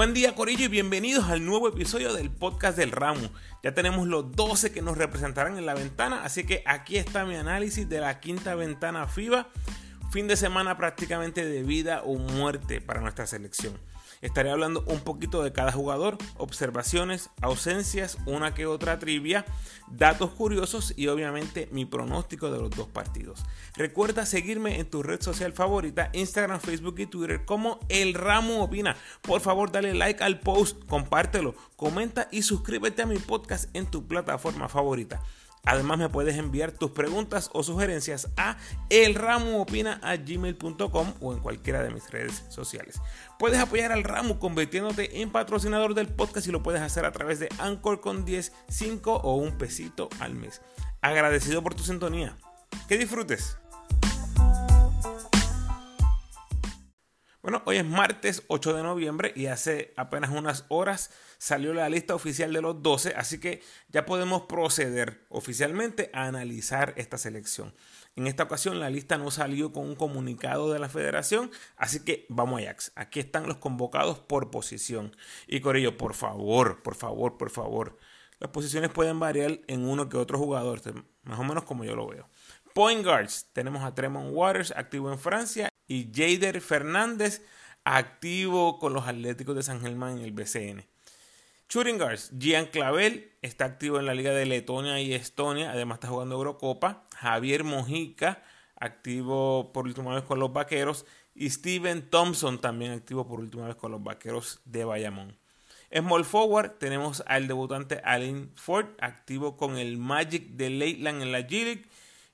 Buen día Corillo y bienvenidos al nuevo episodio del podcast del ramo. Ya tenemos los 12 que nos representarán en la ventana, así que aquí está mi análisis de la quinta ventana FIBA. Fin de semana prácticamente de vida o muerte para nuestra selección. Estaré hablando un poquito de cada jugador, observaciones, ausencias, una que otra trivia, datos curiosos y obviamente mi pronóstico de los dos partidos. Recuerda seguirme en tu red social favorita, Instagram, Facebook y Twitter como El Ramo Opina. Por favor, dale like al post, compártelo, comenta y suscríbete a mi podcast en tu plataforma favorita. Además me puedes enviar tus preguntas o sugerencias a elramoopina.gmail.com o en cualquiera de mis redes sociales. Puedes apoyar al ramo convirtiéndote en patrocinador del podcast y lo puedes hacer a través de Anchor con 10, 5 o un pesito al mes. Agradecido por tu sintonía. Que disfrutes. Bueno, hoy es martes 8 de noviembre y hace apenas unas horas salió la lista oficial de los 12, así que ya podemos proceder oficialmente a analizar esta selección. En esta ocasión la lista no salió con un comunicado de la federación, así que vamos a Ajax. Aquí están los convocados por posición. Y Corillo, por favor, por favor, por favor. Las posiciones pueden variar en uno que otro jugador, más o menos como yo lo veo. Point guards, tenemos a Tremont Waters activo en Francia y Jader Fernández activo con los Atléticos de San Germán en el BCN. Shooting guards, Gian Clavel está activo en la Liga de Letonia y Estonia, además está jugando Eurocopa. Javier Mojica, activo por última vez con los Vaqueros. Y Steven Thompson, también activo por última vez con los Vaqueros de Bayamón. Small forward tenemos al debutante Allen Ford, activo con el Magic de Leyland en la G-League.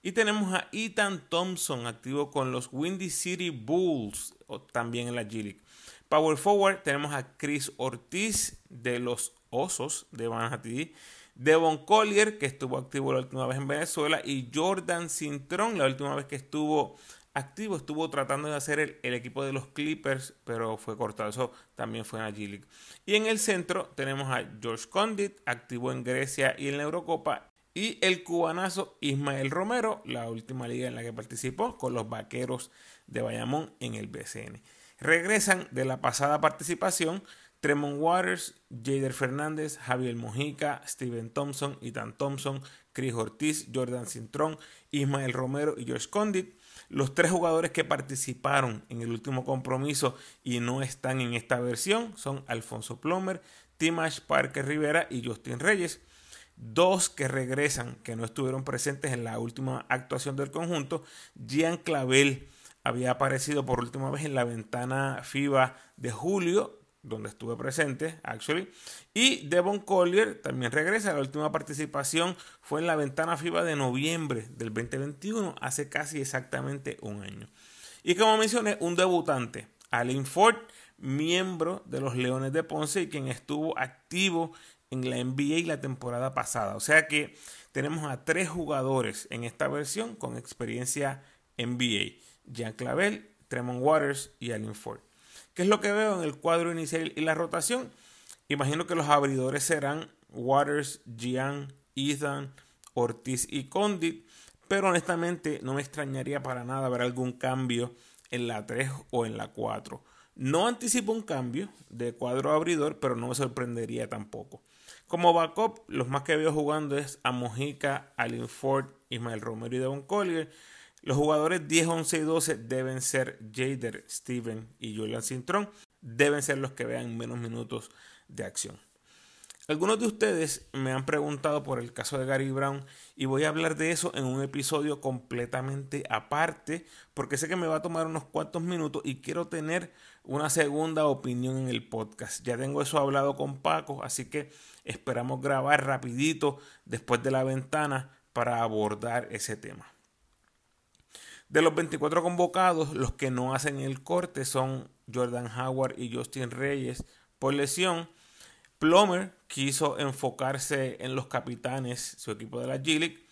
Y tenemos a Ethan Thompson, activo con los Windy City Bulls, también en la G-League. Power Forward tenemos a Chris Ortiz de los Osos de Manhattan. Devon Collier, que estuvo activo la última vez en Venezuela, y Jordan Cintrón, la última vez que estuvo activo, estuvo tratando de hacer el, equipo de los Clippers, pero fue cortado. Eso también fue en la G-League. Y en el centro tenemos a George Condit, activo en Grecia y en la Eurocopa, y el cubanazo Ismael Romero, la última liga en la que participó con los Vaqueros de Bayamón en el BCN. Regresan de la pasada participación Tremont Waters, Jader Fernández, Javier Mojica, Steven Thompson, Ethan Thompson, Chris Ortiz, Jordan Cintrón, Ismael Romero y George Condit. Los tres jugadores que participaron en el último compromiso y no están en esta versión son Alfonso Plomer, Timash Parker Rivera y Justin Reyes. Dos que regresan, que no estuvieron presentes en la última actuación del conjunto, Gian Clavel había aparecido por última vez en la ventana FIBA de julio, donde estuve presente, actually. Y Devon Collier también regresa. La última participación fue en la ventana FIBA de noviembre del 2021, hace casi exactamente un año. Y como mencioné, un debutante, Allen Ford, miembro de los Leones de Ponce y quien estuvo activo en la NBA la temporada pasada. O sea que tenemos a tres jugadores en esta versión con experiencia NBA. Jean Clavel, Tremont Waters y Allen Ford. ¿Qué es lo que veo en el cuadro inicial y la rotación? Imagino que los abridores serán Waters, Gian, Ethan, Ortiz y Condit, pero honestamente no me extrañaría para nada ver algún cambio en la 3 o en la 4. No anticipo un cambio de cuadro abridor, pero no me sorprendería tampoco. Como backup, los más que veo jugando es a Mojica, Allen Ford, Ismael Romero y Devon Collier. Los jugadores 10, 11 y 12 deben ser Jader, Steven y Julian Cintrón. Deben ser los que vean menos minutos de acción. Algunos de ustedes me han preguntado por el caso de Gary Brown y voy a hablar de eso en un episodio completamente aparte porque sé que me va a tomar unos cuantos minutos y quiero tener una segunda opinión en el podcast. Ya tengo eso hablado con Paco, así que esperamos grabar rapidito después de la ventana para abordar ese tema. De los 24 convocados, los que no hacen el corte son Jordan Howard y Justin Reyes por lesión. Plomer quiso enfocarse en los capitanes, su equipo de la G-League.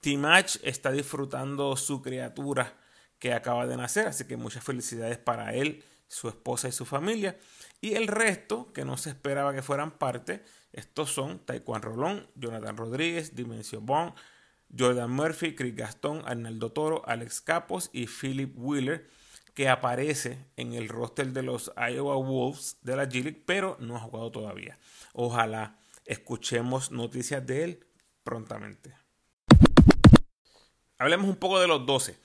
Timach está disfrutando su criatura que acaba de nacer, así que muchas felicidades para él, su esposa y su familia. Y el resto, que no se esperaba que fueran parte, estos son Taekwondo Rolón, Jonathan Rodríguez, Dimensio Bond, Jordan Murphy, Chris Gastón, Arnaldo Toro, Alex Capos y Philip Wheeler, que aparece en el roster de los Iowa Wolves de la G League, pero no ha jugado todavía. Ojalá escuchemos noticias de él prontamente. Hablemos un poco de los 12.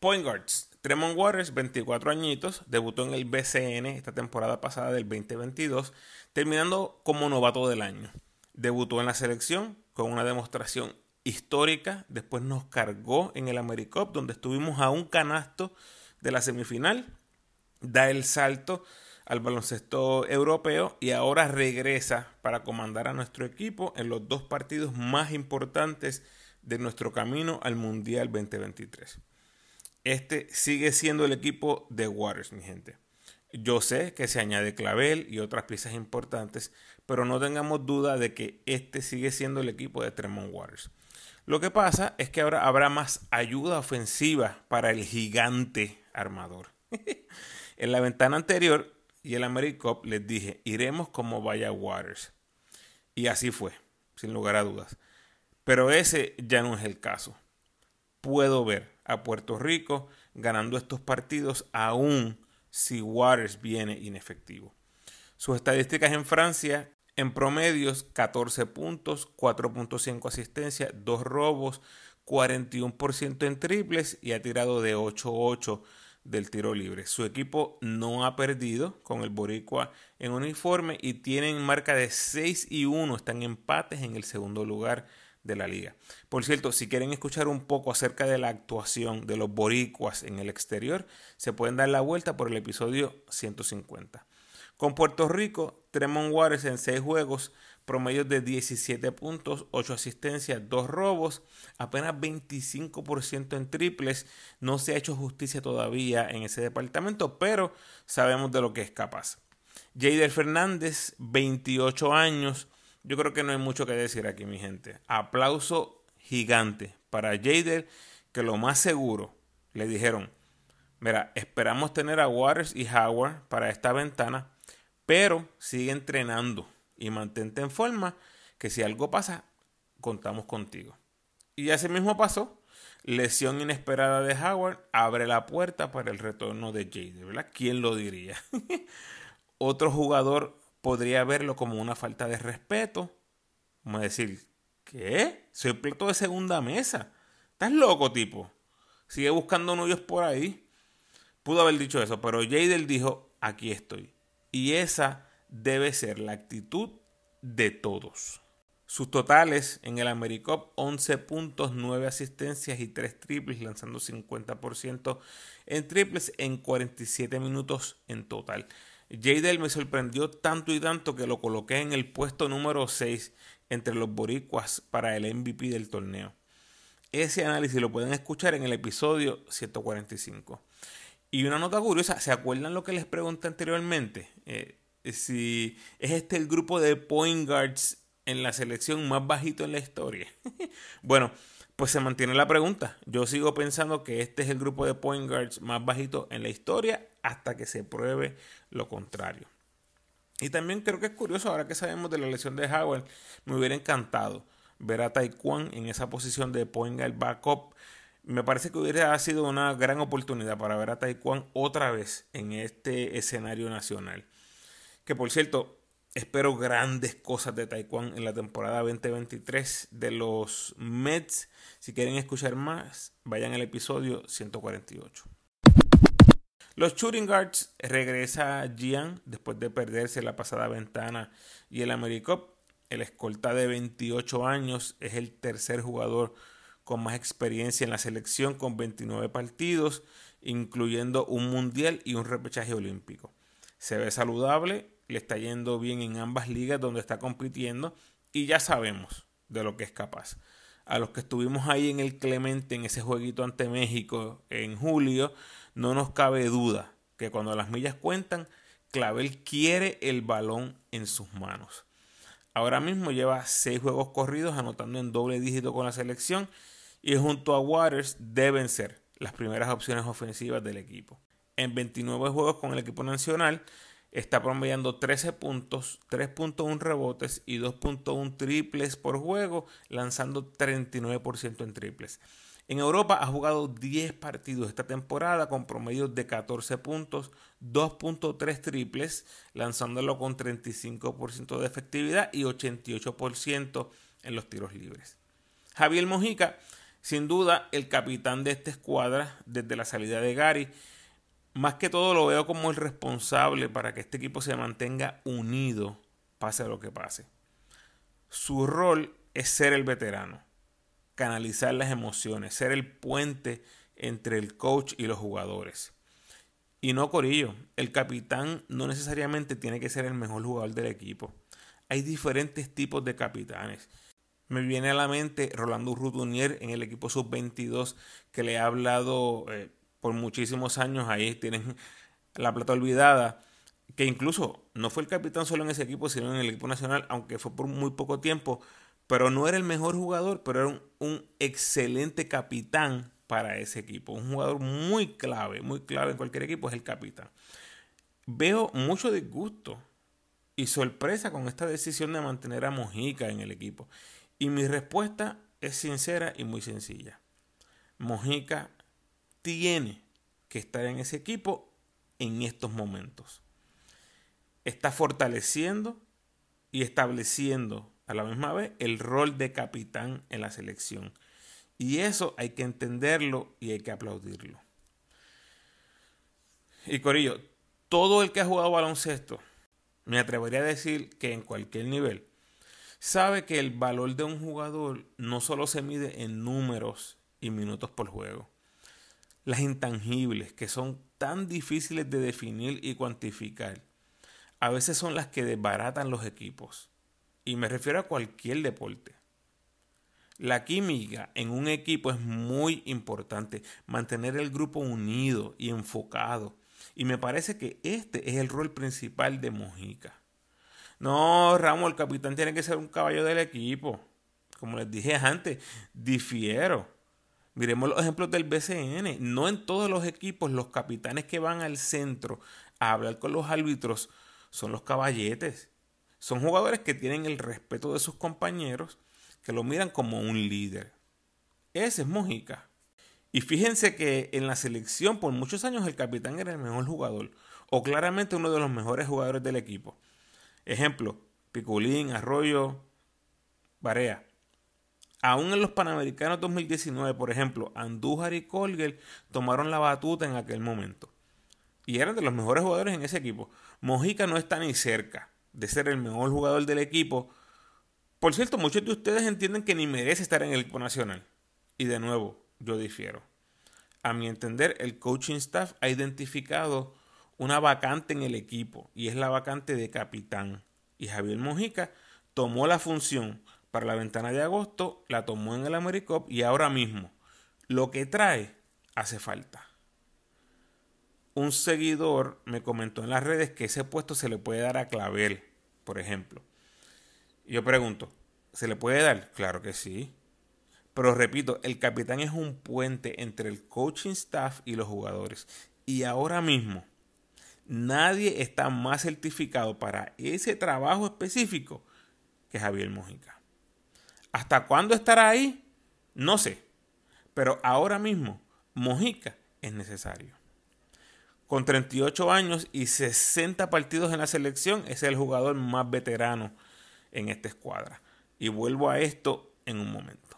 Point Guards. Tremont Waters, 24 añitos, debutó en el BCN esta temporada pasada del 2022, terminando como novato del año. Debutó en la selección con una demostración histórica, después nos cargó en el AmeriCup, donde estuvimos a un canasto de la semifinal, da el salto al baloncesto europeo y ahora regresa para comandar a nuestro equipo en los dos partidos más importantes de nuestro camino al Mundial 2023 este sigue siendo el equipo de Waters, mi gente. Yo sé que se añade Clavel y otras piezas importantes, pero no tengamos duda de que este sigue siendo el equipo de Tremont Waters. Lo que pasa es que ahora habrá más ayuda ofensiva para el gigante armador. en la ventana anterior y el AmeriCup les dije, iremos como vaya Waters. Y así fue, sin lugar a dudas. Pero ese ya no es el caso. Puedo ver a Puerto Rico ganando estos partidos aún si Waters viene inefectivo. Sus estadísticas en Francia en promedios 14 puntos, 4.5 asistencia, 2 robos, 41% en triples y ha tirado de 8-8 del tiro libre. Su equipo no ha perdido con el Boricua en uniforme y tienen marca de 6 y 1, están empates en el segundo lugar de la liga. Por cierto, si quieren escuchar un poco acerca de la actuación de los boricuas en el exterior, se pueden dar la vuelta por el episodio 150. Con Puerto Rico, Tremont Waters en 6 juegos, promedio de 17 puntos, 8 asistencias, 2 robos, apenas 25% en triples. No se ha hecho justicia todavía en ese departamento, pero sabemos de lo que es capaz. Jader Fernández, 28 años, yo creo que no hay mucho que decir aquí, mi gente. Aplauso gigante para Jader, que lo más seguro le dijeron, mira, esperamos tener a Waters y Howard para esta ventana, pero sigue entrenando y mantente en forma, que si algo pasa, contamos contigo. Y así mismo pasó. Lesión inesperada de Howard abre la puerta para el retorno de Jader, ¿verdad? ¿Quién lo diría? Otro jugador podría verlo como una falta de respeto. Como decir, ¿qué? Soy plato de segunda mesa. ¿Estás loco, tipo? Sigue buscando novios por ahí. Pudo haber dicho eso, pero Jadel dijo, aquí estoy. Y esa debe ser la actitud de todos. Sus totales en el AmeriCup, 11 puntos, 9 asistencias y 3 triples, lanzando 50% en triples en 47 minutos en total. Jadel me sorprendió tanto y tanto que lo coloqué en el puesto número 6 entre los boricuas para el MVP del torneo. Ese análisis lo pueden escuchar en el episodio 145. Y una nota curiosa, ¿se acuerdan lo que les pregunté anteriormente? Eh, si es este el grupo de point guards en la selección más bajito en la historia. bueno, pues se mantiene la pregunta. Yo sigo pensando que este es el grupo de point guards más bajito en la historia hasta que se pruebe lo contrario. Y también creo que es curioso, ahora que sabemos de la lesión de Howard, me hubiera encantado ver a Taekwondo en esa posición de point guard backup. Me parece que hubiera sido una gran oportunidad para ver a Taekwondo otra vez en este escenario nacional. Que por cierto, espero grandes cosas de Taekwondo en la temporada 2023 de los Mets. Si quieren escuchar más, vayan al episodio 148. Los shooting guards regresa Gian después de perderse la pasada ventana y el AmeriCup. El escolta de 28 años es el tercer jugador con más experiencia en la selección con 29 partidos, incluyendo un mundial y un repechaje olímpico. Se ve saludable, le está yendo bien en ambas ligas donde está compitiendo y ya sabemos de lo que es capaz. A los que estuvimos ahí en el Clemente en ese jueguito ante México en julio, no nos cabe duda que cuando las millas cuentan, Clavel quiere el balón en sus manos. Ahora mismo lleva seis juegos corridos anotando en doble dígito con la selección y junto a Waters deben ser las primeras opciones ofensivas del equipo. En 29 juegos con el equipo nacional está promediando 13 puntos, 3.1 rebotes y 2.1 triples por juego, lanzando 39% en triples. En Europa ha jugado 10 partidos esta temporada con promedios de 14 puntos, 2.3 triples, lanzándolo con 35% de efectividad y 88% en los tiros libres. Javier Mojica, sin duda el capitán de esta escuadra desde la salida de Gary, más que todo lo veo como el responsable para que este equipo se mantenga unido, pase lo que pase. Su rol es ser el veterano, canalizar las emociones, ser el puente entre el coach y los jugadores. Y no Corillo, el capitán no necesariamente tiene que ser el mejor jugador del equipo. Hay diferentes tipos de capitanes. Me viene a la mente Rolando Rutunier en el equipo sub-22 que le ha hablado eh, por muchísimos años, ahí tienen la plata olvidada, que incluso no fue el capitán solo en ese equipo, sino en el equipo nacional, aunque fue por muy poco tiempo, pero no era el mejor jugador, pero era un, excelente capitán para ese equipo, un jugador muy clave, muy clave en cualquier equipo es el capitán. Veo mucho disgusto y sorpresa con esta decisión de mantener a Mojica en el equipo. Y mi respuesta es sincera y muy sencilla. Mojica tiene que estar en ese equipo en estos momentos. Está fortaleciendo y estableciendo a la misma vez el rol de capitán en la selección. Y eso hay que entenderlo y hay que aplaudirlo. Y Corillo, todo el que ha jugado baloncesto, me atrevería a decir que en cualquier nivel, sabe que el valor de un jugador no solo se mide en números y minutos por juego las intangibles, que son tan difíciles de definir y cuantificar, a veces son las que desbaratan los equipos. Y me refiero a cualquier deporte. La química en un equipo es muy importante, mantener el grupo unido y enfocado. Y me parece que este es el rol principal de Mojica. No, Ramos, el capitán tiene que ser un caballo del equipo. Como les dije antes, difiero. Miremos los ejemplos del BCN. No en todos los equipos los capitanes que van al centro a hablar con los árbitros son los caballetes. Son jugadores que tienen el respeto de sus compañeros, que lo miran como un líder. Ese es Mojica. Y fíjense que en la selección por muchos años el capitán era el mejor jugador, o claramente uno de los mejores jugadores del equipo. Ejemplo, Piculín, Arroyo, Barea. Aún en los Panamericanos 2019, por ejemplo, Andújar y Colger tomaron la batuta en aquel momento. Y eran de los mejores jugadores en ese equipo. Mojica no está ni cerca de ser el mejor jugador del equipo. Por cierto, muchos de ustedes entienden que ni merece estar en el equipo nacional. Y de nuevo, yo difiero. A mi entender, el coaching staff ha identificado una vacante en el equipo y es la vacante de capitán. Y Javier Mojica tomó la función para la ventana de agosto, la tomó en el AmeriCup y ahora mismo lo que trae hace falta. Un seguidor me comentó en las redes que ese puesto se le puede dar a Clavel, por ejemplo. yo pregunto, ¿se le puede dar? Claro que sí. Pero repito, el capitán es un puente entre el coaching staff y los jugadores. Y ahora mismo, nadie está más certificado para ese trabajo específico que Javier Mojica. ¿Hasta cuándo estará ahí? No sé. Pero ahora mismo, Mojica es necesario. Con 38 años y 60 partidos en la selección, es el jugador más veterano en esta escuadra. Y vuelvo a esto en un momento.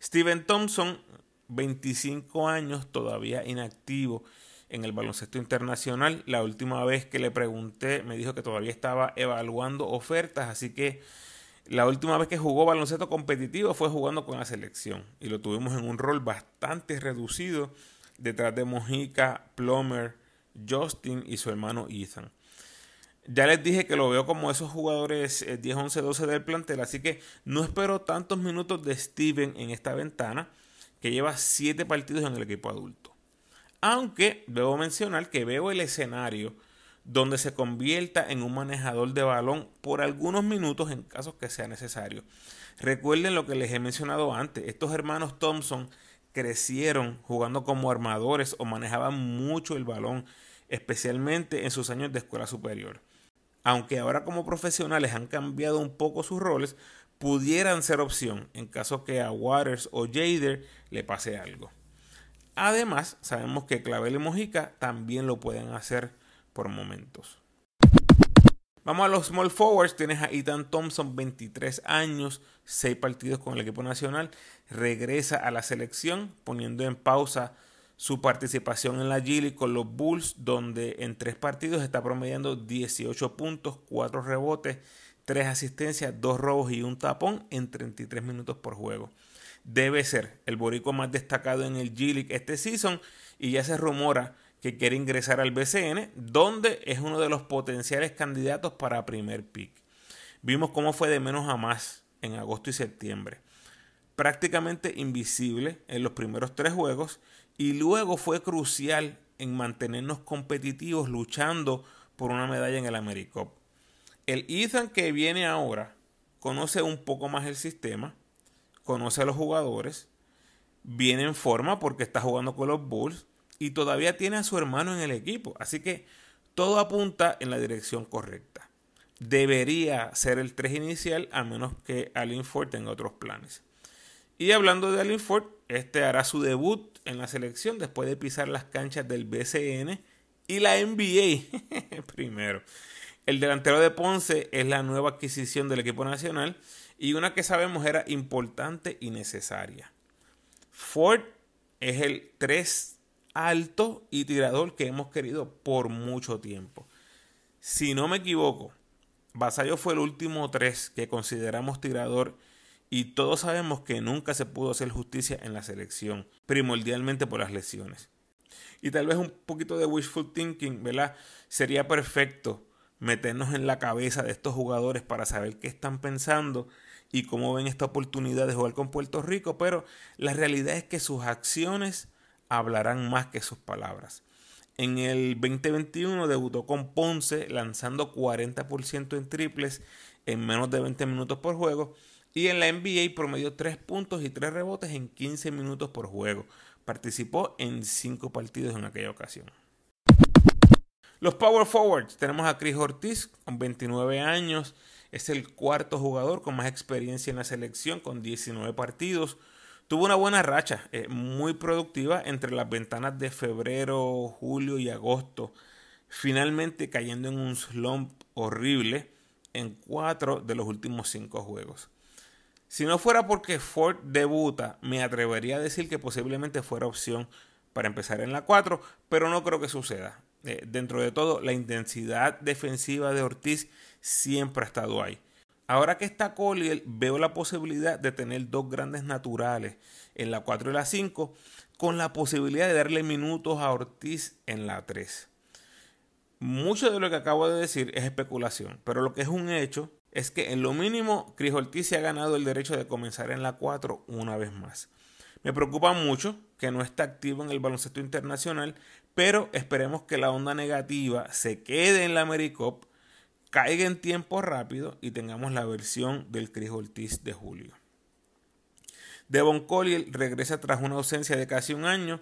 Steven Thompson, 25 años, todavía inactivo en el baloncesto internacional. La última vez que le pregunté me dijo que todavía estaba evaluando ofertas, así que la última vez que jugó baloncesto competitivo fue jugando con la selección y lo tuvimos en un rol bastante reducido detrás de Mojica, Plummer, Justin y su hermano Ethan. Ya les dije que lo veo como esos jugadores 10, 11, 12 del plantel, así que no espero tantos minutos de Steven en esta ventana, que lleva 7 partidos en el equipo adulto. Aunque debo mencionar que veo el escenario donde se convierta en un manejador de balón por algunos minutos en casos que sea necesario. Recuerden lo que les he mencionado antes, estos hermanos Thompson crecieron jugando como armadores o manejaban mucho el balón, especialmente en sus años de escuela superior. Aunque ahora como profesionales han cambiado un poco sus roles, pudieran ser opción en caso que a Waters o Jader le pase algo. Además, sabemos que Clavel y Mojica también lo pueden hacer por momentos. Vamos a los small forwards. Tienes a Ethan Thompson, 23 años, 6 partidos con el equipo nacional. Regresa a la selección, poniendo en pausa su participación en la Gili con los Bulls, donde en tres partidos está promediando 18 puntos, 4 rebotes, 3 asistencias, 2 robos y un tapón en 33 minutos por juego. Debe ser el borico más destacado en el G-League este season y ya se rumora que quiere ingresar al BCN, donde es uno de los potenciales candidatos para primer pick. Vimos cómo fue de menos a más en agosto y septiembre. Prácticamente invisible en los primeros tres juegos y luego fue crucial en mantenernos competitivos luchando por una medalla en el AmeriCup. El Ethan que viene ahora conoce un poco más el sistema, conoce a los jugadores, viene en forma porque está jugando con los Bulls y todavía tiene a su hermano en el equipo. Así que todo apunta en la dirección correcta. Debería ser el 3 inicial a menos que Alin Ford tenga otros planes. Y hablando de Alin Ford, este hará su debut en la selección después de pisar las canchas del BCN y la NBA primero. El delantero de Ponce es la nueva adquisición del equipo nacional y una que sabemos era importante y necesaria. Ford es el 3 alto y tirador que hemos querido por mucho tiempo. Si no me equivoco, Basayo fue el último 3 que consideramos tirador y todos sabemos que nunca se pudo hacer justicia en la selección, primordialmente por las lesiones. Y tal vez un poquito de wishful thinking, ¿verdad? Sería perfecto meternos en la cabeza de estos jugadores para saber qué están pensando y cómo ven esta oportunidad de jugar con Puerto Rico, pero la realidad es que sus acciones hablarán más que sus palabras. En el 2021 debutó con Ponce lanzando 40% en triples en menos de 20 minutos por juego y en la NBA promedió 3 puntos y 3 rebotes en 15 minutos por juego. Participó en 5 partidos en aquella ocasión. Los Power Forwards, tenemos a Chris Ortiz con 29 años, es el cuarto jugador con más experiencia en la selección con 19 partidos. Tuvo una buena racha, eh, muy productiva entre las ventanas de febrero, julio y agosto, finalmente cayendo en un slump horrible en cuatro de los últimos cinco juegos. Si no fuera porque Ford debuta, me atrevería a decir que posiblemente fuera opción para empezar en la 4, pero no creo que suceda. Eh, dentro de todo, la intensidad defensiva de Ortiz siempre ha estado ahí. Ahora que está Collier, veo la posibilidad de tener dos grandes naturales en la 4 y la 5, con la posibilidad de darle minutos a Ortiz en la 3. Mucho de lo que acabo de decir es especulación, pero lo que es un hecho es que en lo mínimo Cris Ortiz se ha ganado el derecho de comenzar en la 4 una vez más. Me preocupa mucho que no esté activo en el baloncesto internacional, pero esperemos que la onda negativa se quede en la AmeriCup caiga en tiempo rápido y tengamos la versión del Chris Ortiz de julio. Devon Collier regresa tras una ausencia de casi un año,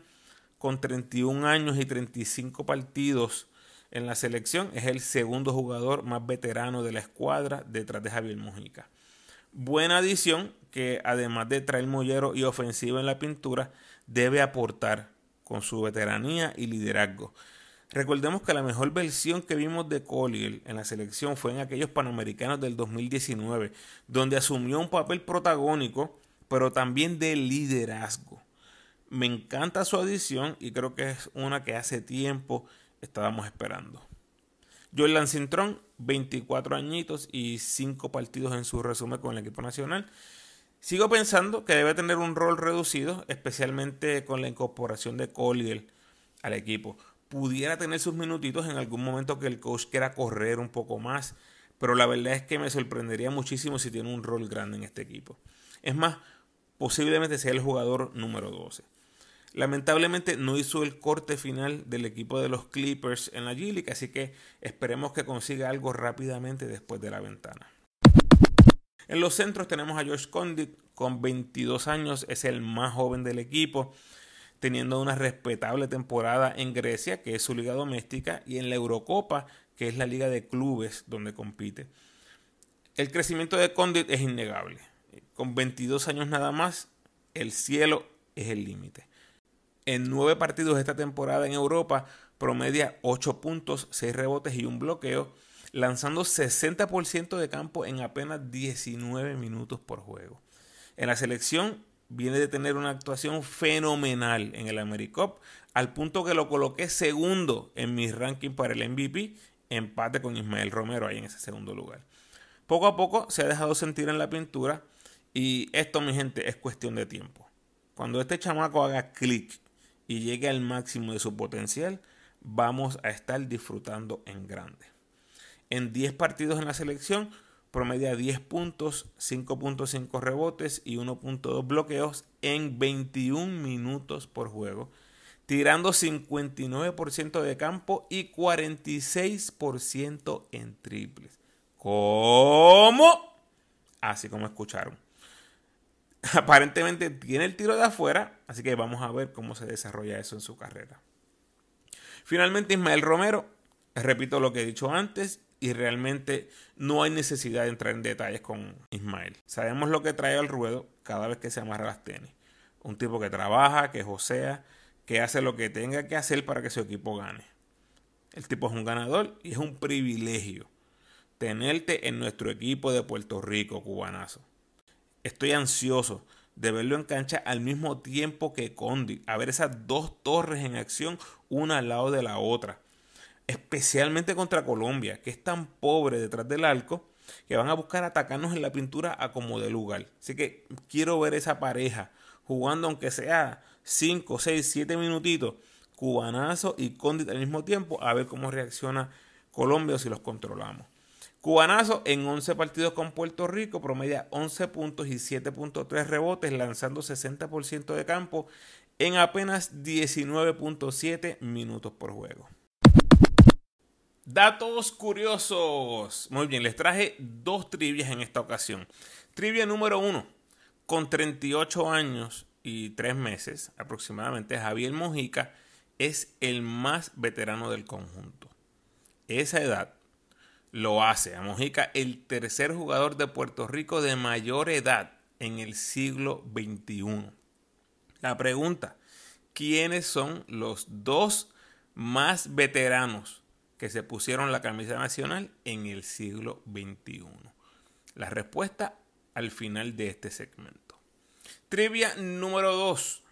con 31 años y 35 partidos en la selección. Es el segundo jugador más veterano de la escuadra detrás de Javier Mojica. Buena adición que además de traer mollero y ofensiva en la pintura, debe aportar con su veteranía y liderazgo. Recordemos que la mejor versión que vimos de Collier en la selección fue en aquellos Panamericanos del 2019, donde asumió un papel protagónico, pero también de liderazgo. Me encanta su adición y creo que es una que hace tiempo estábamos esperando. Jordan Cintrón, 24 añitos y 5 partidos en su resumen con el equipo nacional. Sigo pensando que debe tener un rol reducido, especialmente con la incorporación de Collier al equipo pudiera tener sus minutitos en algún momento que el coach quiera correr un poco más, pero la verdad es que me sorprendería muchísimo si tiene un rol grande en este equipo. Es más, posiblemente sea el jugador número 12. Lamentablemente no hizo el corte final del equipo de los Clippers en la G-League, así que esperemos que consiga algo rápidamente después de la ventana. En los centros tenemos a George Condit con 22 años, es el más joven del equipo teniendo una respetable temporada en Grecia, que es su liga doméstica, y en la Eurocopa, que es la liga de clubes donde compite. El crecimiento de Condit es innegable. Con 22 años nada más, el cielo es el límite. En nueve partidos esta temporada en Europa, promedia 8 puntos, 6 rebotes y un bloqueo, lanzando 60% de campo en apenas 19 minutos por juego. En la selección viene de tener una actuación fenomenal en el AmeriCup, al punto que lo coloqué segundo en mi ranking para el MVP, empate con Ismael Romero ahí en ese segundo lugar. Poco a poco se ha dejado sentir en la pintura y esto, mi gente, es cuestión de tiempo. Cuando este chamaco haga clic y llegue al máximo de su potencial, vamos a estar disfrutando en grande. En 10 partidos en la selección, promedia 10 puntos, 5.5 rebotes y 1.2 bloqueos en 21 minutos por juego, tirando 59% de campo y 46% en triples. ¿Cómo? Así como escucharon. Aparentemente tiene el tiro de afuera, así que vamos a ver cómo se desarrolla eso en su carrera. Finalmente Ismael Romero, repito lo que he dicho antes, y realmente no hay necesidad de entrar en detalles con Ismael. Sabemos lo que trae al ruedo cada vez que se amarra las tenis. Un tipo que trabaja, que josea, que hace lo que tenga que hacer para que su equipo gane. El tipo es un ganador y es un privilegio tenerte en nuestro equipo de Puerto Rico, cubanazo. Estoy ansioso de verlo en cancha al mismo tiempo que Condi, a ver esas dos torres en acción una al lado de la otra especialmente contra Colombia, que es tan pobre detrás del arco que van a buscar atacarnos en la pintura a como de lugar. Así que quiero ver esa pareja jugando aunque sea 5, 6, 7 minutitos, cubanazo y Condit al mismo tiempo, a ver cómo reacciona Colombia o si los controlamos. Cubanazo en 11 partidos con Puerto Rico promedia 11 puntos y 7.3 rebotes, lanzando 60% de campo en apenas 19.7 minutos por juego. Datos curiosos. Muy bien, les traje dos trivias en esta ocasión. Trivia número uno. Con 38 años y 3 meses aproximadamente, Javier Mojica es el más veterano del conjunto. Esa edad lo hace a Mojica el tercer jugador de Puerto Rico de mayor edad en el siglo XXI. La pregunta, ¿quiénes son los dos más veteranos que se pusieron la camisa nacional en el siglo XXI? La respuesta al final de este segmento. Trivia número 2.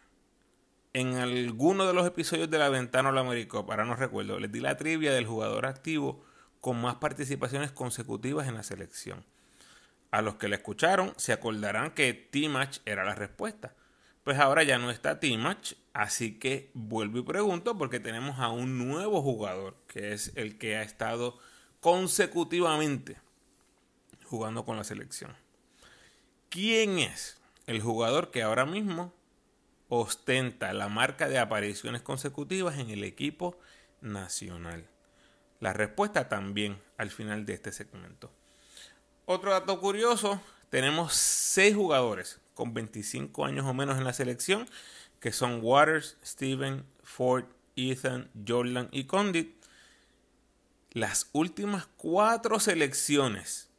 En alguno de los episodios de la Ventana la América, para no recuerdo, les di la trivia del jugador activo con más participaciones consecutivas en la selección. A los que la escucharon se acordarán que T-Match era la respuesta. Pues ahora ya no está T-Match, así que vuelvo y pregunto porque tenemos a un nuevo jugador, que es el que ha estado consecutivamente jugando con la selección. ¿Quién es el jugador que ahora mismo ostenta la marca de apariciones consecutivas en el equipo nacional? La respuesta también al final de este segmento. Otro dato curioso, tenemos seis jugadores con 25 años o menos en la selección, que son Waters, Steven, Ford, Ethan, Jordan y Condit. Las últimas cuatro selecciones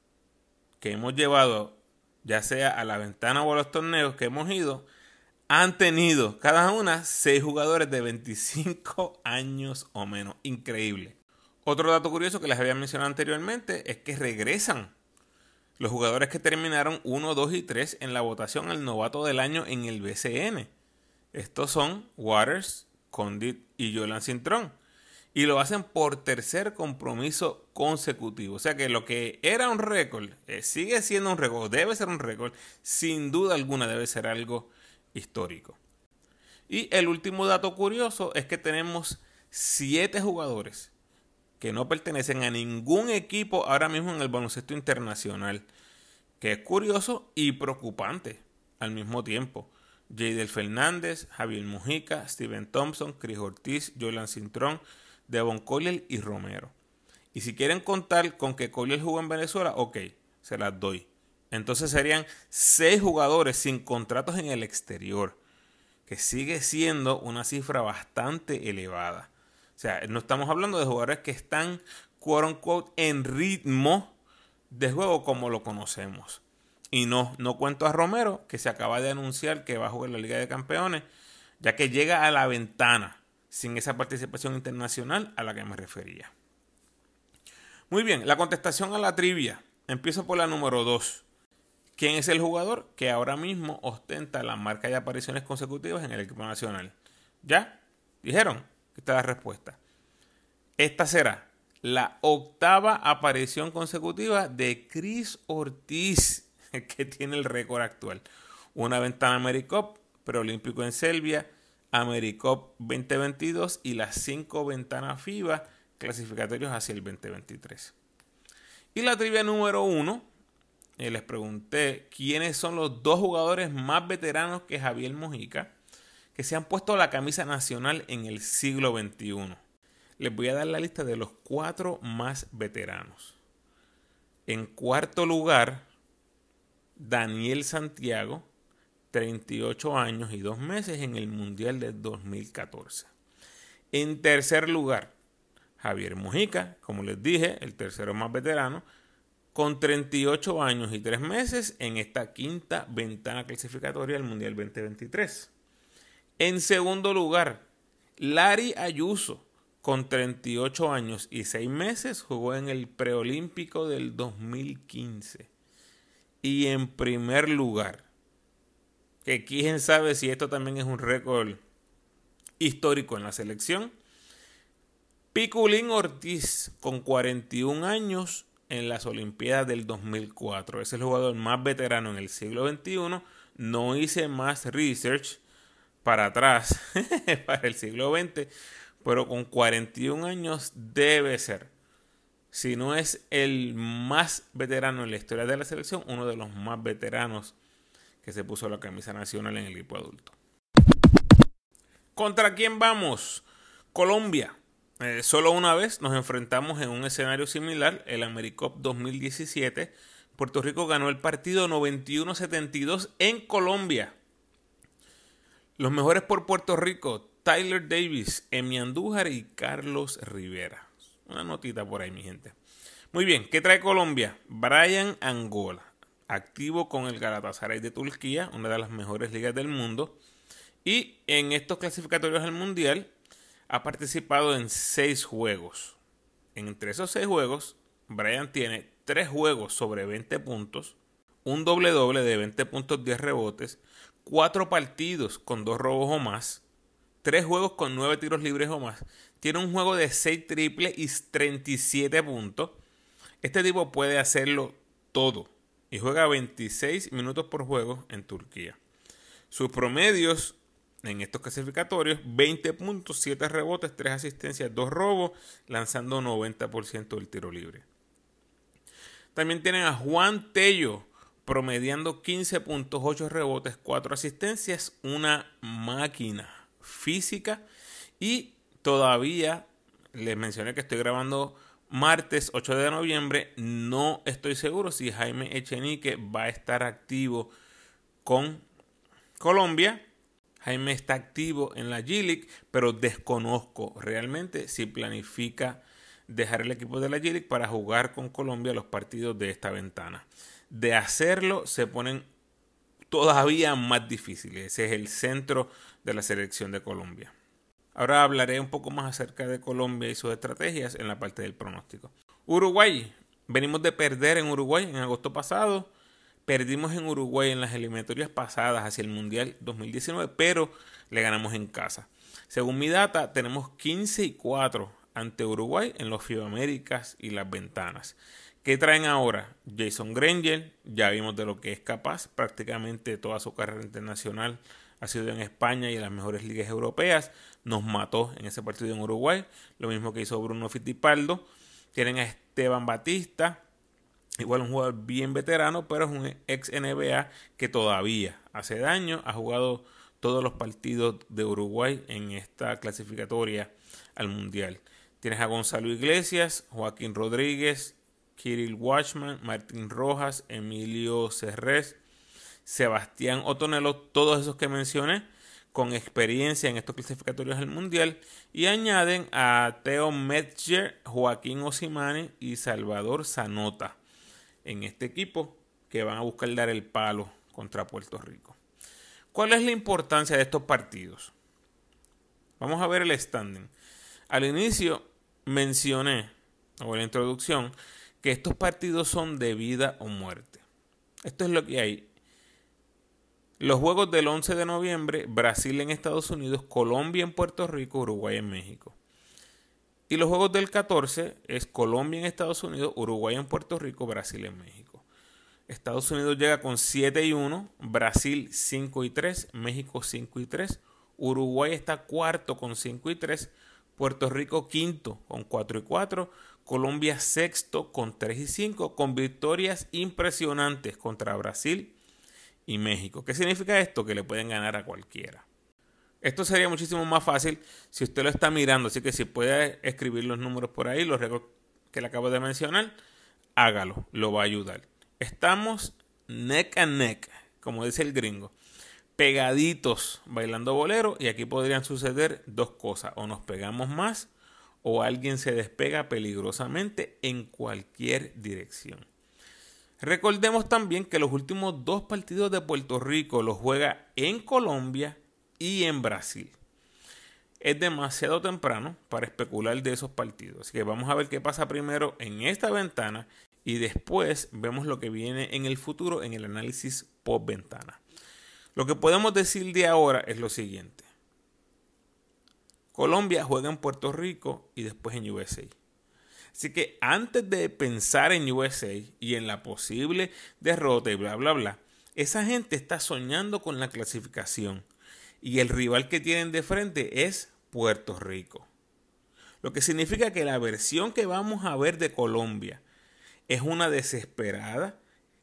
que hemos llevado, ya sea a la ventana o a los torneos que hemos ido, han tenido cada una seis jugadores de 25 años o menos. Increíble. Otro dato curioso que les había mencionado anteriormente es que regresan los jugadores que terminaron 1, 2 y 3 en la votación al novato del año en el BCN. Estos son Waters, Condit y Jolan Cintrón. Y lo hacen por tercer compromiso consecutivo. O sea que lo que era un récord eh, sigue siendo un récord, debe ser un récord, sin duda alguna debe ser algo histórico. Y el último dato curioso es que tenemos 7 jugadores que no pertenecen a ningún equipo ahora mismo en el baloncesto internacional, que es curioso y preocupante al mismo tiempo. Jadel Fernández, Javier Mujica, Steven Thompson, Chris Ortiz, Jolan Cintrón, Devon Collier y Romero. Y si quieren contar con que Collier jugó en Venezuela, ok, se las doy. Entonces serían seis jugadores sin contratos en el exterior, que sigue siendo una cifra bastante elevada. O sea, no estamos hablando de jugadores que están, quote unquote, en ritmo de juego como lo conocemos. Y no, no cuento a Romero, que se acaba de anunciar que va a jugar la Liga de Campeones, ya que llega a la ventana sin esa participación internacional a la que me refería. Muy bien, la contestación a la trivia. Empiezo por la número 2. ¿Quién es el jugador que ahora mismo ostenta la marca de apariciones consecutivas en el equipo nacional? ¿Ya? ¿Dijeron? Esta es la respuesta. Esta será la octava aparición consecutiva de Chris Ortiz, que tiene el récord actual. Una ventana AmeriCup, preolímpico en Serbia, AmeriCup 2022 y las cinco ventanas FIBA clasificatorios hacia el 2023. Y la trivia número uno, eh, les pregunté quiénes son los dos jugadores más veteranos que Javier Mojica que se han puesto la camisa nacional en el siglo XXI. Les voy a dar la lista de los cuatro más veteranos. En cuarto lugar, Daniel Santiago, 38 años y dos meses en el Mundial de 2014. En tercer lugar, Javier Mujica, como les dije, el tercero más veterano, con 38 años y tres meses en esta quinta ventana clasificatoria del Mundial 2023. En segundo lugar, Larry Ayuso, con 38 años y 6 meses, jugó en el preolímpico del 2015. Y en primer lugar, que quién sabe si esto también es un récord histórico en la selección. Piculín Ortiz, con 41 años en las Olimpiadas del 2004. Es el jugador más veterano en el siglo XXI. No hice más research para atrás, para el siglo XX, pero con 41 años debe ser, si no es el más veterano en la historia de la selección, uno de los más veteranos que se puso la camisa nacional en el equipo adulto. ¿Contra quién vamos? Colombia. Eh, solo una vez nos enfrentamos en un escenario similar, el AmeriCup 2017. Puerto Rico ganó el partido 91-72 en Colombia. Los mejores por Puerto Rico, Tyler Davis, Emi Andújar y Carlos Rivera. Una notita por ahí, mi gente. Muy bien, ¿qué trae Colombia? Brian Angola activo con el Galatasaray de Turquía, una de las mejores ligas del mundo. Y en estos clasificatorios al Mundial ha participado en seis juegos. Entre esos seis juegos, Brian tiene tres juegos sobre 20 puntos, un doble doble de 20 puntos 10 rebotes, cuatro partidos con dos robos o más, tres juegos con nueve tiros libres o más. Tiene un juego de 6 triple y 37 puntos. Este tipo puede hacerlo todo y juega 26 minutos por juego en Turquía. Sus promedios en estos clasificatorios, 20 puntos, 7 rebotes, 3 asistencias, 2 robos, lanzando 90% del tiro libre. También tienen a Juan Tello, promediando 15 puntos, 8 rebotes, 4 asistencias, una máquina física. Y todavía les mencioné que estoy grabando martes 8 de noviembre. No estoy seguro si Jaime Echenique va a estar activo con Colombia. Jaime está activo en la G-League, pero desconozco realmente si planifica dejar el equipo de la G-League para jugar con Colombia los partidos de esta ventana. De hacerlo, se ponen todavía más difíciles. Ese es el centro de la selección de Colombia. Ahora hablaré un poco más acerca de Colombia y sus estrategias en la parte del pronóstico. Uruguay. Venimos de perder en Uruguay en agosto pasado. Perdimos en Uruguay en las eliminatorias pasadas hacia el Mundial 2019, pero le ganamos en casa. Según mi data, tenemos 15 y 4 ante Uruguay en los Américas y las ventanas. ¿Qué traen ahora? Jason Granger, ya vimos de lo que es capaz, prácticamente toda su carrera internacional ha sido en España y en las mejores ligas europeas. Nos mató en ese partido en Uruguay. Lo mismo que hizo Bruno Fittipaldo. Tienen a Esteban Batista. Igual un jugador bien veterano, pero es un ex NBA que todavía hace daño. Ha jugado todos los partidos de Uruguay en esta clasificatoria al Mundial. Tienes a Gonzalo Iglesias, Joaquín Rodríguez, Kirill Watchman, Martín Rojas, Emilio Cerrés, Sebastián Otonelo, todos esos que mencioné, con experiencia en estos clasificatorios del Mundial, y añaden a Teo Metzger, Joaquín Osimani y Salvador Zanota. en este equipo que van a buscar dar el palo contra Puerto Rico. ¿Cuál es la importancia de estos partidos? Vamos a ver el standing. Al inicio mencioné, o en la introducción, que estos partidos son de vida o muerte. Esto es lo que hay. Los juegos del 11 de noviembre, Brasil en Estados Unidos, Colombia en Puerto Rico, Uruguay en México. Y los juegos del 14 es Colombia en Estados Unidos, Uruguay en Puerto Rico, Brasil en México. Estados Unidos llega con 7 y 1, Brasil 5 y 3, México 5 y 3, Uruguay está cuarto con 5 y 3, Puerto Rico quinto con 4 y 4, Colombia sexto con 3 y 5, con victorias impresionantes contra Brasil y México. ¿Qué significa esto? Que le pueden ganar a cualquiera. Esto sería muchísimo más fácil si usted lo está mirando, así que si puede escribir los números por ahí, los que le acabo de mencionar, hágalo, lo va a ayudar. Estamos neck and neck, como dice el gringo, pegaditos bailando bolero y aquí podrían suceder dos cosas, o nos pegamos más o alguien se despega peligrosamente en cualquier dirección. Recordemos también que los últimos dos partidos de Puerto Rico los juega en Colombia y en Brasil. Es demasiado temprano para especular de esos partidos. Así que vamos a ver qué pasa primero en esta ventana y después vemos lo que viene en el futuro en el análisis post ventana. Lo que podemos decir de ahora es lo siguiente. Colombia juega en Puerto Rico y después en USA. Así que antes de pensar en USA y en la posible derrota y bla, bla, bla, esa gente está soñando con la clasificación y el rival que tienen de frente es Puerto Rico. Lo que significa que la versión que vamos a ver de Colombia es una desesperada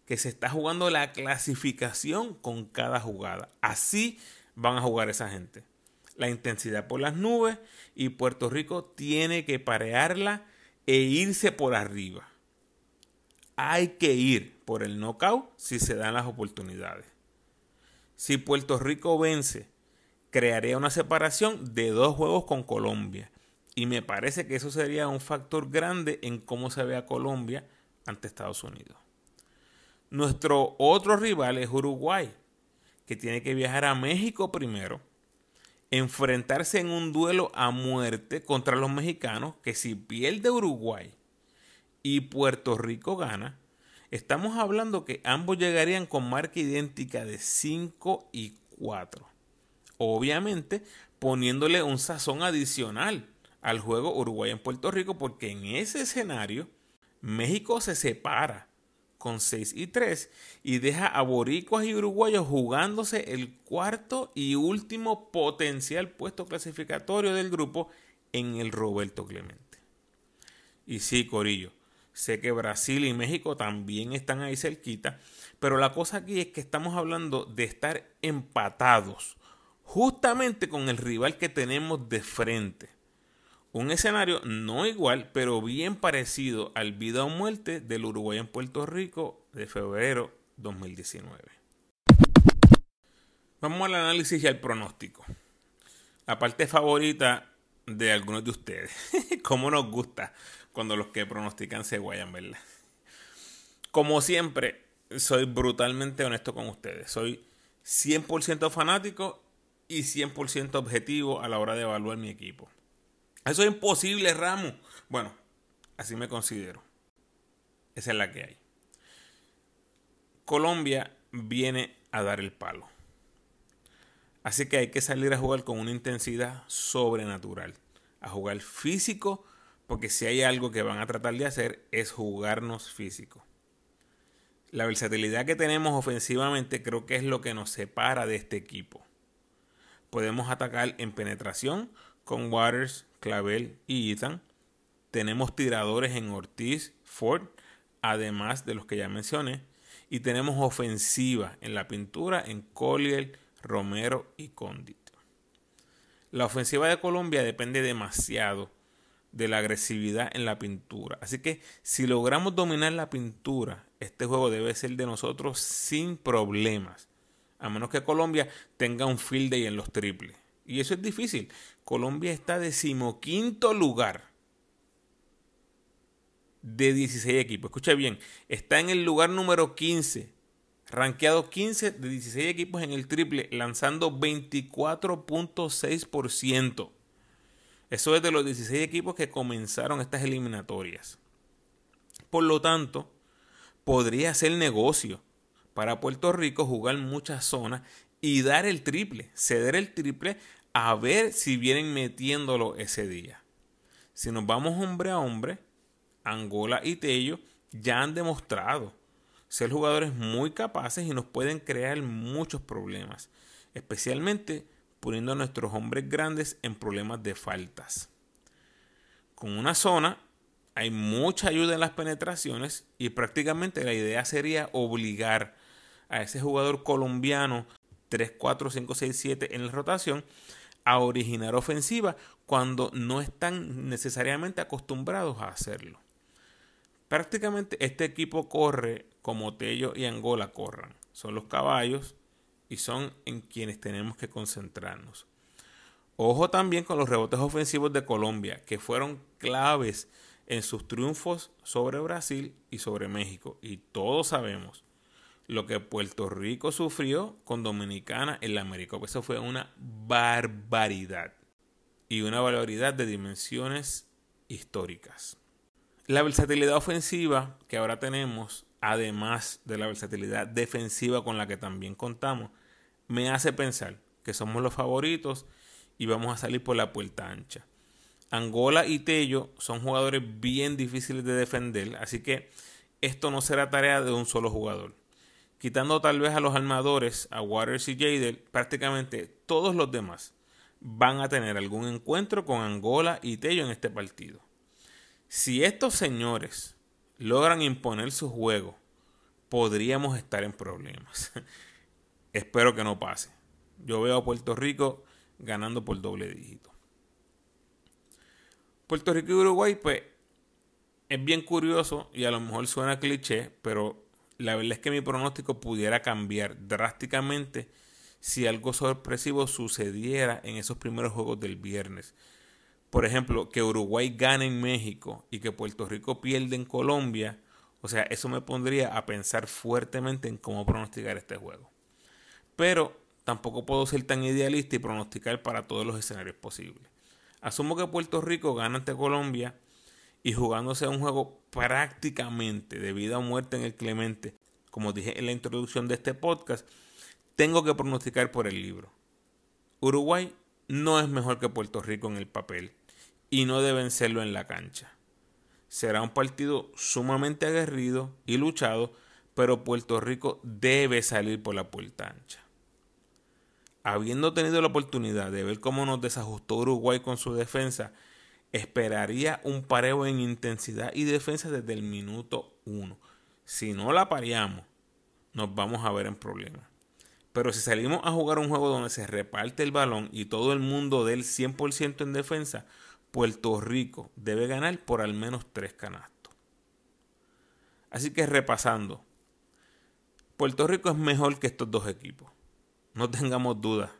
que se está jugando la clasificación con cada jugada. Así van a jugar esa gente. La intensidad por las nubes y Puerto Rico tiene que parearla e irse por arriba. Hay que ir por el knockout si se dan las oportunidades. Si Puerto Rico vence crearía una separación de dos juegos con Colombia. Y me parece que eso sería un factor grande en cómo se ve a Colombia ante Estados Unidos. Nuestro otro rival es Uruguay, que tiene que viajar a México primero, enfrentarse en un duelo a muerte contra los mexicanos, que si pierde Uruguay y Puerto Rico gana, estamos hablando que ambos llegarían con marca idéntica de 5 y 4 obviamente poniéndole un sazón adicional al juego Uruguay en Puerto Rico, porque en ese escenario México se separa con 6 y 3 y deja a boricuas y uruguayos jugándose el cuarto y último potencial puesto clasificatorio del grupo en el Roberto Clemente. Y sí, Corillo, sé que Brasil y México también están ahí cerquita, pero la cosa aquí es que estamos hablando de estar empatados justamente con el rival que tenemos de frente. Un escenario no igual, pero bien parecido al vida o muerte del Uruguay en Puerto Rico de febrero 2019. Vamos al análisis y al pronóstico. La parte favorita de algunos de ustedes. Cómo nos gusta cuando los que pronostican se guayan, ¿verdad? Como siempre, soy brutalmente honesto con ustedes. Soy 100% fanático y 100% objetivo a la hora de evaluar mi equipo. Eso es imposible, Ramos. Bueno, así me considero. Esa es la que hay. Colombia viene a dar el palo. Así que hay que salir a jugar con una intensidad sobrenatural. A jugar físico, porque si hay algo que van a tratar de hacer es jugarnos físico. La versatilidad que tenemos ofensivamente creo que es lo que nos separa de este equipo podemos atacar en penetración con Waters, Clavel y Ethan. Tenemos tiradores en Ortiz, Ford, además de los que ya mencioné. Y tenemos ofensiva en la pintura en Collier, Romero y Condit. La ofensiva de Colombia depende demasiado de la agresividad en la pintura. Así que si logramos dominar la pintura, este juego debe ser de nosotros sin problemas a menos que Colombia tenga un field day en los triples. Y eso es difícil. Colombia está decimoquinto lugar de 16 equipos. Escucha bien, está en el lugar número 15, rankeado 15 de 16 equipos en el triple, lanzando 24.6%. Eso es de los 16 equipos que comenzaron estas eliminatorias. Por lo tanto, podría ser negocio para Puerto Rico jugar muchas zonas y dar el triple, ceder el triple a ver si vienen metiéndolo ese día. Si nos vamos hombre a hombre, Angola y Tello ya han demostrado ser jugadores muy capaces y nos pueden crear muchos problemas, especialmente poniendo a nuestros hombres grandes en problemas de faltas. Con una zona hay mucha ayuda en las penetraciones y prácticamente la idea sería obligar a ese jugador colombiano 3, 4, 5, 6, 7 en la rotación a originar ofensiva cuando no están necesariamente acostumbrados a hacerlo. Prácticamente este equipo corre como Tello y Angola corran. Son los caballos y son en quienes tenemos que concentrarnos. Ojo también con los rebotes ofensivos de Colombia, que fueron claves en sus triunfos sobre Brasil y sobre México. Y todos sabemos lo que Puerto Rico sufrió con Dominicana en la América. Eso fue una barbaridad. Y una barbaridad de dimensiones históricas. La versatilidad ofensiva que ahora tenemos, además de la versatilidad defensiva con la que también contamos, me hace pensar que somos los favoritos y vamos a salir por la puerta ancha. Angola y Tello son jugadores bien difíciles de defender, así que esto no será tarea de un solo jugador. Quitando tal vez a los armadores, a Waters y Jadel, prácticamente todos los demás van a tener algún encuentro con Angola y Tello en este partido. Si estos señores logran imponer su juego, podríamos estar en problemas. Espero que no pase. Yo veo a Puerto Rico ganando por doble dígito. Puerto Rico y Uruguay, pues, es bien curioso y a lo mejor suena cliché, pero la verdad es que mi pronóstico pudiera cambiar drásticamente si algo sorpresivo sucediera en esos primeros juegos del viernes. Por ejemplo, que Uruguay gane en México y que Puerto Rico pierda en Colombia. O sea, eso me pondría a pensar fuertemente en cómo pronosticar este juego. Pero tampoco puedo ser tan idealista y pronosticar para todos los escenarios posibles. Asumo que Puerto Rico gana ante Colombia y jugándose un juego prácticamente de vida o muerte en el Clemente, como dije en la introducción de este podcast, tengo que pronosticar por el libro. Uruguay no es mejor que Puerto Rico en el papel y no deben serlo en la cancha. Será un partido sumamente aguerrido y luchado, pero Puerto Rico debe salir por la puerta ancha. Habiendo tenido la oportunidad de ver cómo nos desajustó Uruguay con su defensa, esperaría un pareo en intensidad y defensa desde el minuto 1. Si no la pareamos, nos vamos a ver en problemas. Pero si salimos a jugar un juego donde se reparte el balón y todo el mundo del 100% en defensa, Puerto Rico debe ganar por al menos tres canastos. Así que repasando, Puerto Rico es mejor que estos dos equipos. No tengamos dudas,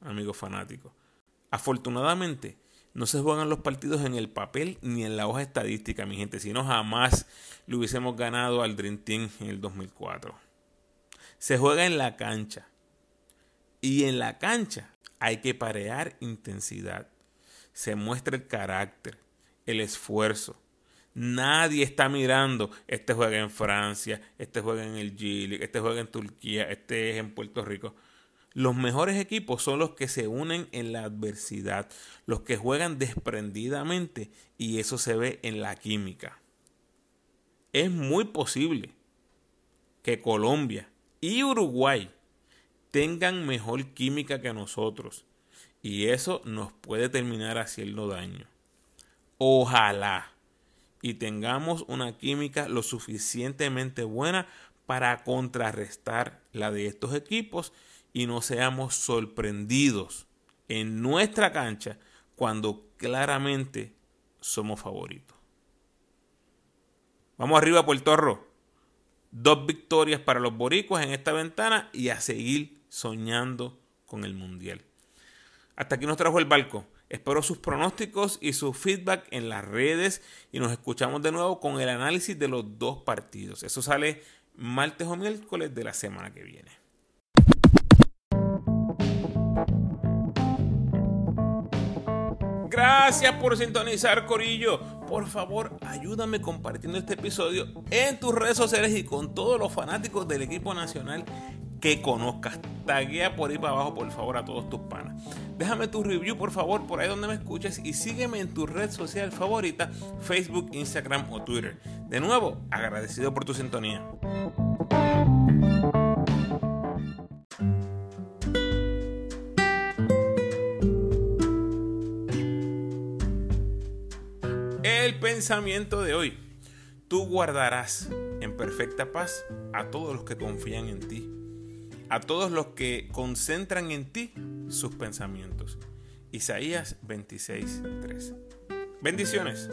amigos fanáticos. Afortunadamente, no se juegan los partidos en el papel ni en la hoja estadística, mi gente. Si no, jamás le hubiésemos ganado al Dream Team en el 2004. Se juega en la cancha. Y en la cancha hay que parear intensidad. Se muestra el carácter, el esfuerzo. Nadie está mirando, este juega en Francia, este juega en el Chile, este juega en Turquía, este es en Puerto Rico. Los mejores equipos son los que se unen en la adversidad, los que juegan desprendidamente y eso se ve en la química. Es muy posible que Colombia y Uruguay tengan mejor química que nosotros y eso nos puede terminar haciendo daño. Ojalá y tengamos una química lo suficientemente buena para contrarrestar la de estos equipos y no seamos sorprendidos en nuestra cancha cuando claramente somos favoritos. Vamos arriba, Puerto Rico. Dos victorias para los boricuas en esta ventana y a seguir soñando con el Mundial. Hasta aquí nos trajo el barco. Espero sus pronósticos y su feedback en las redes y nos escuchamos de nuevo con el análisis de los dos partidos. Eso sale martes o miércoles de la semana que viene. Gracias por sintonizar, Corillo. Por favor, ayúdame compartiendo este episodio en tus redes sociales y con todos los fanáticos del equipo nacional que conozcas. Taguea por ahí para abajo, por favor, a todos tus panas. Déjame tu review, por favor, por ahí donde me escuches y sígueme en tu red social favorita, Facebook, Instagram o Twitter. De nuevo, agradecido por tu sintonía. El pensamiento de hoy. Tú guardarás en perfecta paz a todos los que confían en ti a todos los que concentran en ti sus pensamientos. Isaías 26:3. Bendiciones.